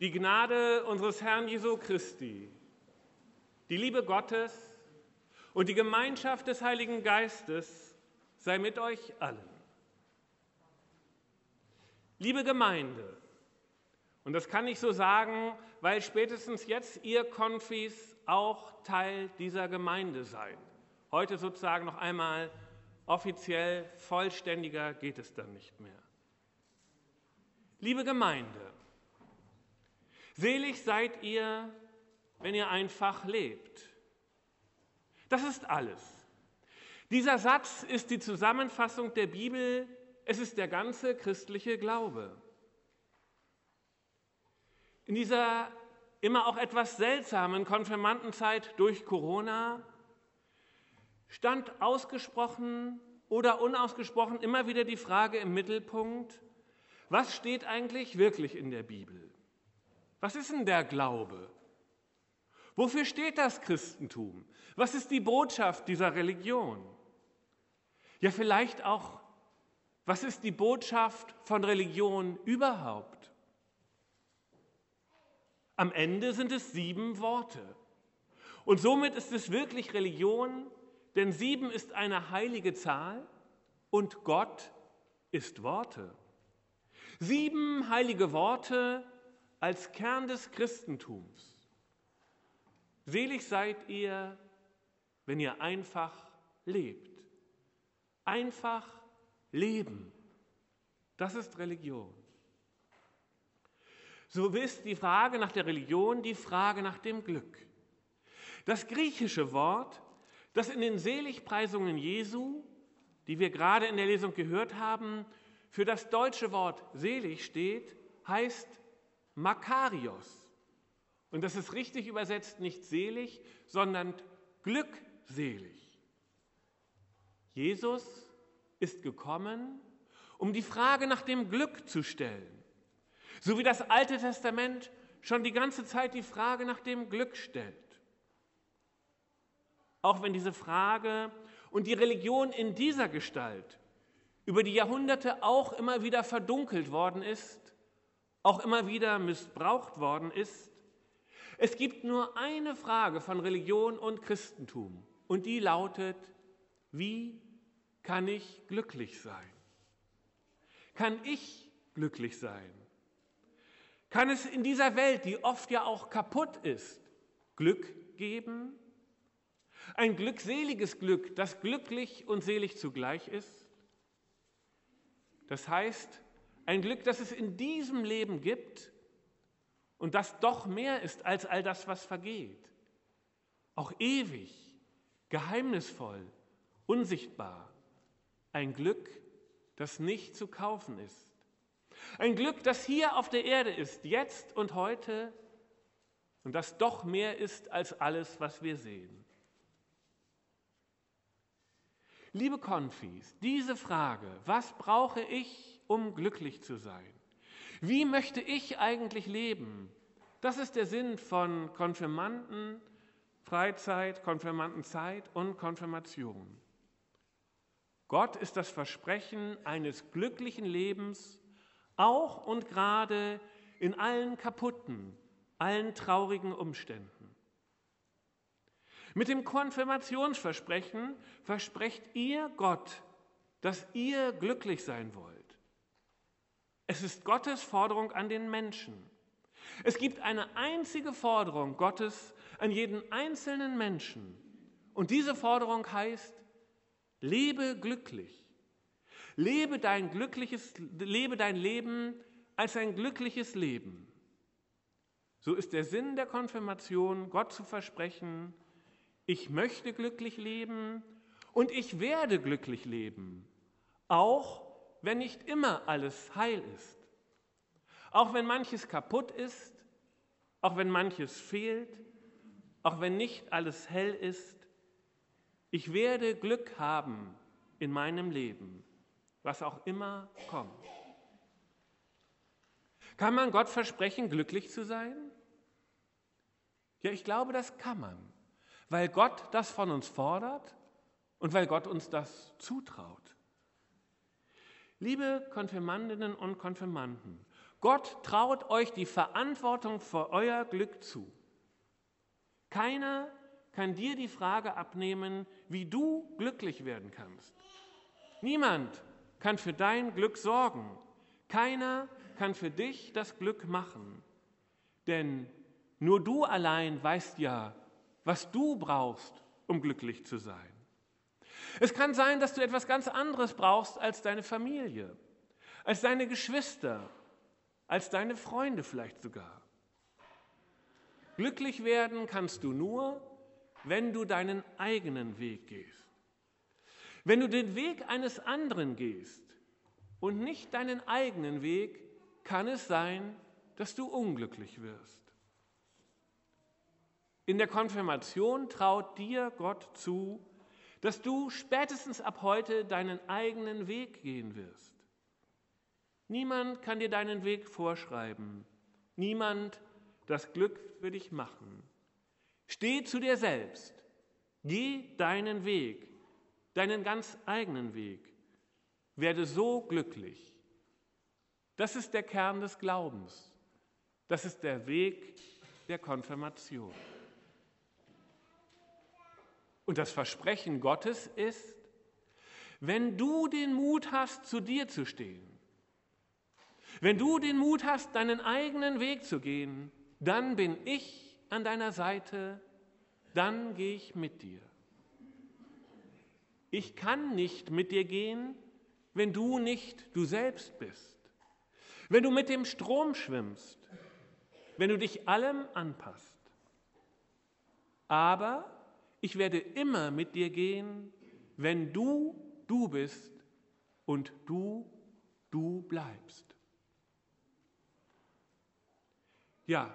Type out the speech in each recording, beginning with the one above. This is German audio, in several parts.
Die Gnade unseres Herrn Jesu Christi, die Liebe Gottes und die Gemeinschaft des Heiligen Geistes sei mit euch allen. Liebe Gemeinde, und das kann ich so sagen, weil spätestens jetzt ihr Konfis auch Teil dieser Gemeinde seid. Heute sozusagen noch einmal offiziell vollständiger geht es dann nicht mehr. Liebe Gemeinde, selig seid ihr, wenn ihr einfach lebt. Das ist alles. Dieser Satz ist die Zusammenfassung der Bibel, es ist der ganze christliche Glaube. In dieser immer auch etwas seltsamen Konfirmandenzeit durch Corona stand ausgesprochen oder unausgesprochen immer wieder die Frage im Mittelpunkt, was steht eigentlich wirklich in der Bibel? Was ist denn der Glaube? Wofür steht das Christentum? Was ist die Botschaft dieser Religion? Ja, vielleicht auch, was ist die Botschaft von Religion überhaupt? Am Ende sind es sieben Worte. Und somit ist es wirklich Religion, denn sieben ist eine heilige Zahl und Gott ist Worte. Sieben heilige Worte als Kern des Christentums. Selig seid ihr, wenn ihr einfach lebt. Einfach leben. Das ist Religion. So ist die Frage nach der Religion die Frage nach dem Glück. Das griechische Wort, das in den Seligpreisungen Jesu, die wir gerade in der Lesung gehört haben, für das deutsche Wort selig steht, heißt Makarios. Und das ist richtig übersetzt nicht selig, sondern glückselig. Jesus ist gekommen, um die Frage nach dem Glück zu stellen. So wie das Alte Testament schon die ganze Zeit die Frage nach dem Glück stellt. Auch wenn diese Frage und die Religion in dieser Gestalt über die Jahrhunderte auch immer wieder verdunkelt worden ist, auch immer wieder missbraucht worden ist, es gibt nur eine Frage von Religion und Christentum und die lautet, wie kann ich glücklich sein? Kann ich glücklich sein? Kann es in dieser Welt, die oft ja auch kaputt ist, Glück geben? Ein glückseliges Glück, das glücklich und selig zugleich ist? Das heißt, ein Glück, das es in diesem Leben gibt und das doch mehr ist als all das, was vergeht. Auch ewig, geheimnisvoll, unsichtbar. Ein Glück, das nicht zu kaufen ist. Ein Glück, das hier auf der Erde ist, jetzt und heute, und das doch mehr ist als alles, was wir sehen. Liebe Konfis, diese Frage, was brauche ich, um glücklich zu sein? Wie möchte ich eigentlich leben? Das ist der Sinn von Konfirmanden, Freizeit, Konfirmandenzeit und Konfirmation. Gott ist das Versprechen eines glücklichen Lebens auch und gerade in allen kaputten, allen traurigen Umständen. Mit dem Konfirmationsversprechen versprecht ihr Gott, dass ihr glücklich sein wollt. Es ist Gottes Forderung an den Menschen. Es gibt eine einzige Forderung Gottes an jeden einzelnen Menschen. Und diese Forderung heißt, lebe glücklich. Lebe dein glückliches, lebe dein Leben als ein glückliches Leben. So ist der Sinn der Konfirmation, Gott zu versprechen, ich möchte glücklich leben und ich werde glücklich leben, auch wenn nicht immer alles heil ist. Auch wenn manches kaputt ist, auch wenn manches fehlt, auch wenn nicht alles hell ist, ich werde Glück haben in meinem Leben was auch immer kommt. Kann man Gott versprechen, glücklich zu sein? Ja, ich glaube, das kann man, weil Gott das von uns fordert und weil Gott uns das zutraut. Liebe Konfirmandinnen und Konfirmanden, Gott traut euch die Verantwortung für euer Glück zu. Keiner kann dir die Frage abnehmen, wie du glücklich werden kannst. Niemand kann für dein Glück sorgen. Keiner kann für dich das Glück machen. Denn nur du allein weißt ja, was du brauchst, um glücklich zu sein. Es kann sein, dass du etwas ganz anderes brauchst als deine Familie, als deine Geschwister, als deine Freunde vielleicht sogar. Glücklich werden kannst du nur, wenn du deinen eigenen Weg gehst. Wenn du den Weg eines anderen gehst und nicht deinen eigenen Weg, kann es sein, dass du unglücklich wirst. In der Konfirmation traut dir Gott zu, dass du spätestens ab heute deinen eigenen Weg gehen wirst. Niemand kann dir deinen Weg vorschreiben, niemand das Glück für dich machen. Steh zu dir selbst, geh deinen Weg, deinen ganz eigenen Weg, werde so glücklich. Das ist der Kern des Glaubens, das ist der Weg der Konfirmation. Und das Versprechen Gottes ist, wenn du den Mut hast, zu dir zu stehen, wenn du den Mut hast, deinen eigenen Weg zu gehen, dann bin ich an deiner Seite, dann gehe ich mit dir. Ich kann nicht mit dir gehen, wenn du nicht du selbst bist, wenn du mit dem Strom schwimmst, wenn du dich allem anpasst. Aber ich werde immer mit dir gehen, wenn du du bist und du du bleibst. Ja,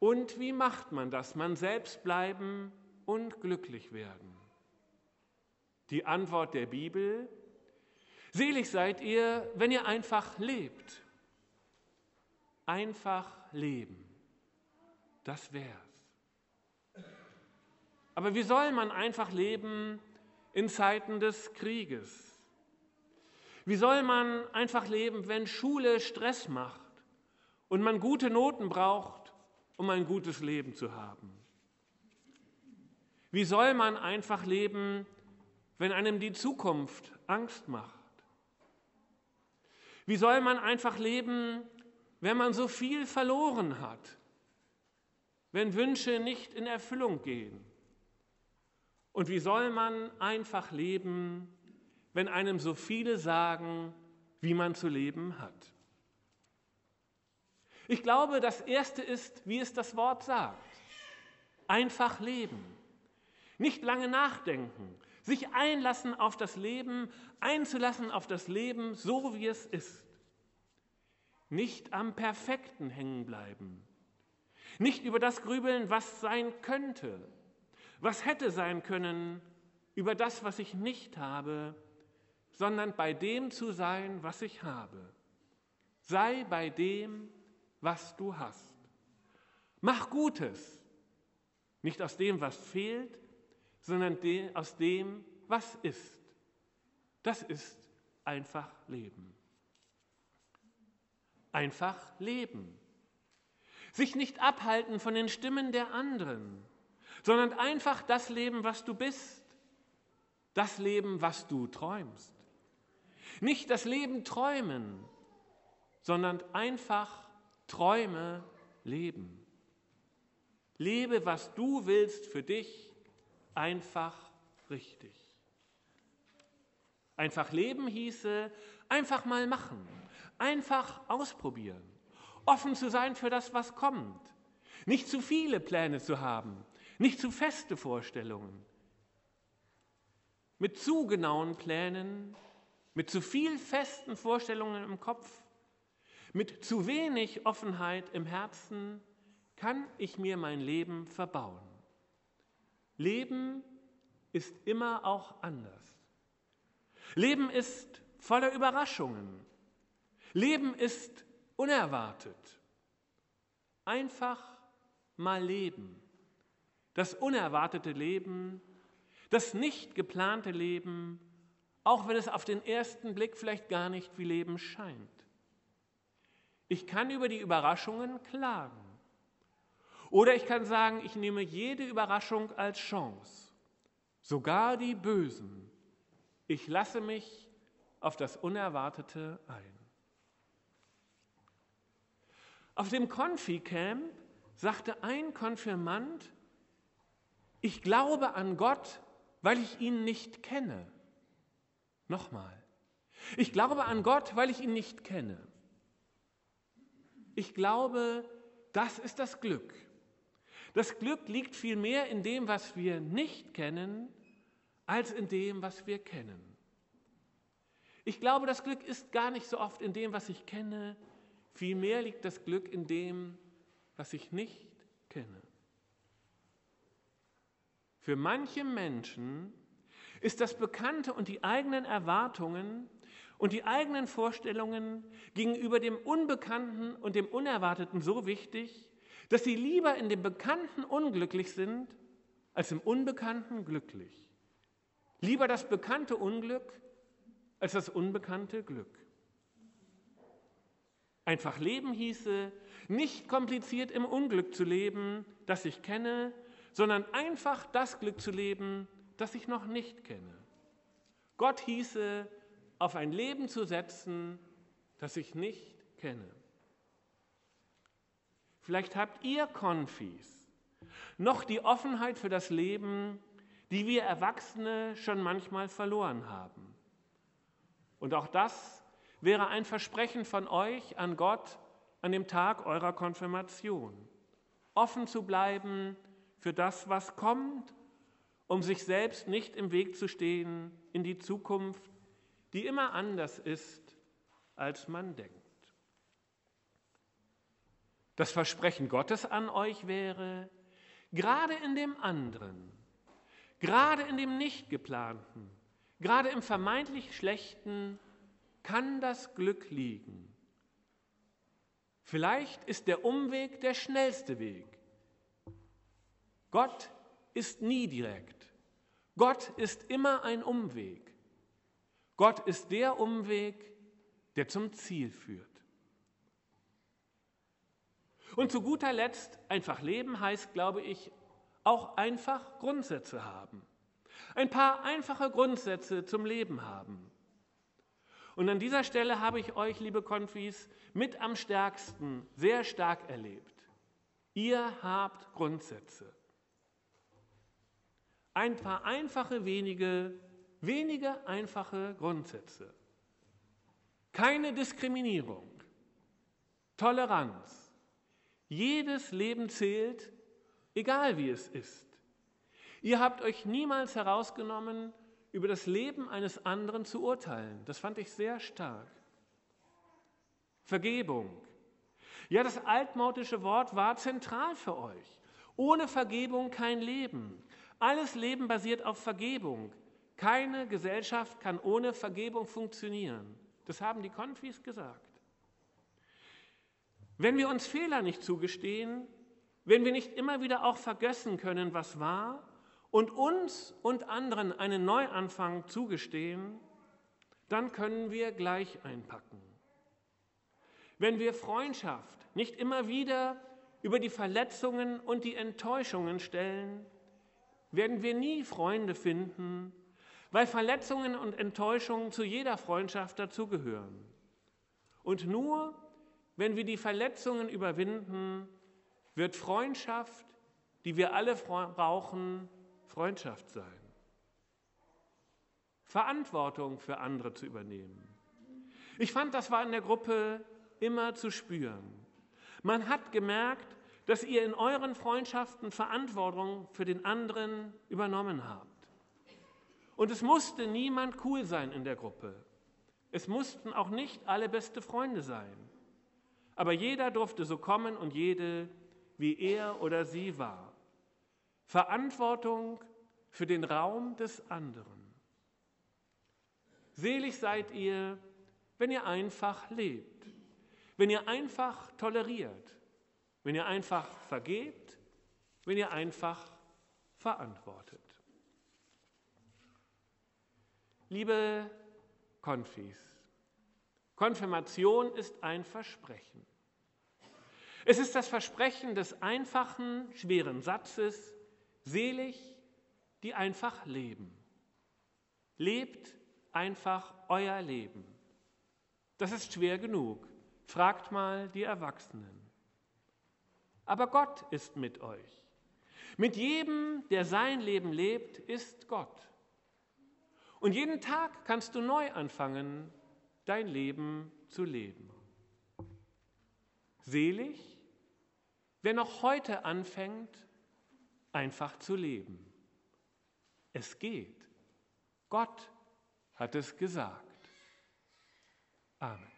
und wie macht man das? Man selbst bleiben und glücklich werden. Die Antwort der Bibel, selig seid ihr, wenn ihr einfach lebt. Einfach leben. Das wär's. Aber wie soll man einfach leben in Zeiten des Krieges? Wie soll man einfach leben, wenn Schule Stress macht und man gute Noten braucht, um ein gutes Leben zu haben? Wie soll man einfach leben, wenn einem die Zukunft Angst macht? Wie soll man einfach leben, wenn man so viel verloren hat, wenn Wünsche nicht in Erfüllung gehen? Und wie soll man einfach leben, wenn einem so viele sagen, wie man zu leben hat? Ich glaube, das Erste ist, wie es das Wort sagt. Einfach leben. Nicht lange nachdenken. Sich einlassen auf das Leben, einzulassen auf das Leben, so wie es ist. Nicht am Perfekten hängen bleiben. Nicht über das grübeln, was sein könnte, was hätte sein können über das, was ich nicht habe, sondern bei dem zu sein, was ich habe. Sei bei dem, was du hast. Mach Gutes, nicht aus dem, was fehlt, sondern aus dem, was ist. Das ist einfach Leben. Einfach leben. Sich nicht abhalten von den Stimmen der anderen sondern einfach das Leben, was du bist, das Leben, was du träumst. Nicht das Leben träumen, sondern einfach Träume leben. Lebe, was du willst für dich, einfach richtig. Einfach leben hieße, einfach mal machen, einfach ausprobieren, offen zu sein für das, was kommt, nicht zu viele Pläne zu haben, nicht zu feste Vorstellungen. Mit zu genauen Plänen, mit zu viel festen Vorstellungen im Kopf, mit zu wenig Offenheit im Herzen kann ich mir mein Leben verbauen. Leben ist immer auch anders. Leben ist voller Überraschungen. Leben ist unerwartet. Einfach mal leben das unerwartete Leben, das nicht geplante Leben, auch wenn es auf den ersten Blick vielleicht gar nicht wie Leben scheint. Ich kann über die Überraschungen klagen. Oder ich kann sagen, ich nehme jede Überraschung als Chance, sogar die bösen. Ich lasse mich auf das Unerwartete ein. Auf dem Konfi-Camp sagte ein Konfirmand, ich glaube an Gott, weil ich ihn nicht kenne. Nochmal. Ich glaube an Gott, weil ich ihn nicht kenne. Ich glaube, das ist das Glück. Das Glück liegt vielmehr in dem, was wir nicht kennen, als in dem, was wir kennen. Ich glaube, das Glück ist gar nicht so oft in dem, was ich kenne, vielmehr liegt das Glück in dem, was ich nicht kenne. Für manche Menschen ist das Bekannte und die eigenen Erwartungen und die eigenen Vorstellungen gegenüber dem Unbekannten und dem Unerwarteten so wichtig, dass sie lieber in dem Bekannten unglücklich sind, als im Unbekannten glücklich. Lieber das bekannte Unglück als das unbekannte Glück. Einfach leben hieße, nicht kompliziert im Unglück zu leben, das ich kenne, sondern einfach das Glück zu leben, das ich noch nicht kenne. Gott hieße, auf ein Leben zu setzen, das ich nicht kenne. Vielleicht habt ihr Konfis noch die Offenheit für das Leben, die wir Erwachsene schon manchmal verloren haben. Und auch das wäre ein Versprechen von euch an Gott an dem Tag eurer Konfirmation. Offen zu bleiben für das, was kommt, um sich selbst nicht im Weg zu stehen in die Zukunft, die immer anders ist, als man denkt. Das Versprechen Gottes an euch wäre, gerade in dem anderen, gerade in dem nicht geplanten, gerade im vermeintlich Schlechten kann das Glück liegen. Vielleicht ist der Umweg der schnellste Weg. Gott ist nie direkt. Gott ist immer ein Umweg. Gott ist der Umweg, der zum Ziel führt. Und zu guter Letzt, einfach leben heißt, glaube ich, auch einfach Grundsätze haben. Ein paar einfache Grundsätze zum Leben haben. Und an dieser Stelle habe ich euch, liebe Konfis, mit am stärksten, sehr stark erlebt. Ihr habt Grundsätze. Ein paar einfache, wenige, wenige einfache Grundsätze. Keine Diskriminierung, Toleranz. Jedes Leben zählt, egal wie es ist. Ihr habt euch niemals herausgenommen, über das Leben eines anderen zu urteilen. Das fand ich sehr stark. Vergebung. Ja, das altmodische Wort war zentral für euch. Ohne Vergebung kein Leben. Alles Leben basiert auf Vergebung. Keine Gesellschaft kann ohne Vergebung funktionieren. Das haben die Konfis gesagt. Wenn wir uns Fehler nicht zugestehen, wenn wir nicht immer wieder auch vergessen können, was war, und uns und anderen einen Neuanfang zugestehen, dann können wir gleich einpacken. Wenn wir Freundschaft nicht immer wieder über die Verletzungen und die Enttäuschungen stellen, werden wir nie Freunde finden, weil Verletzungen und Enttäuschungen zu jeder Freundschaft dazugehören. Und nur wenn wir die Verletzungen überwinden, wird Freundschaft, die wir alle brauchen, Freundschaft sein. Verantwortung für andere zu übernehmen. Ich fand, das war in der Gruppe immer zu spüren. Man hat gemerkt, dass ihr in euren Freundschaften Verantwortung für den anderen übernommen habt. Und es musste niemand cool sein in der Gruppe. Es mussten auch nicht alle beste Freunde sein. Aber jeder durfte so kommen und jede, wie er oder sie war. Verantwortung für den Raum des anderen. Selig seid ihr, wenn ihr einfach lebt, wenn ihr einfach toleriert, wenn ihr einfach vergebt, wenn ihr einfach verantwortet. Liebe Konfis, Konfirmation ist ein Versprechen. Es ist das Versprechen des einfachen, schweren Satzes, selig, die einfach leben. Lebt einfach euer Leben. Das ist schwer genug. Fragt mal die Erwachsenen. Aber Gott ist mit euch. Mit jedem, der sein Leben lebt, ist Gott. Und jeden Tag kannst du neu anfangen, dein Leben zu leben. Selig, wer noch heute anfängt, einfach zu leben. Es geht. Gott hat es gesagt. Amen.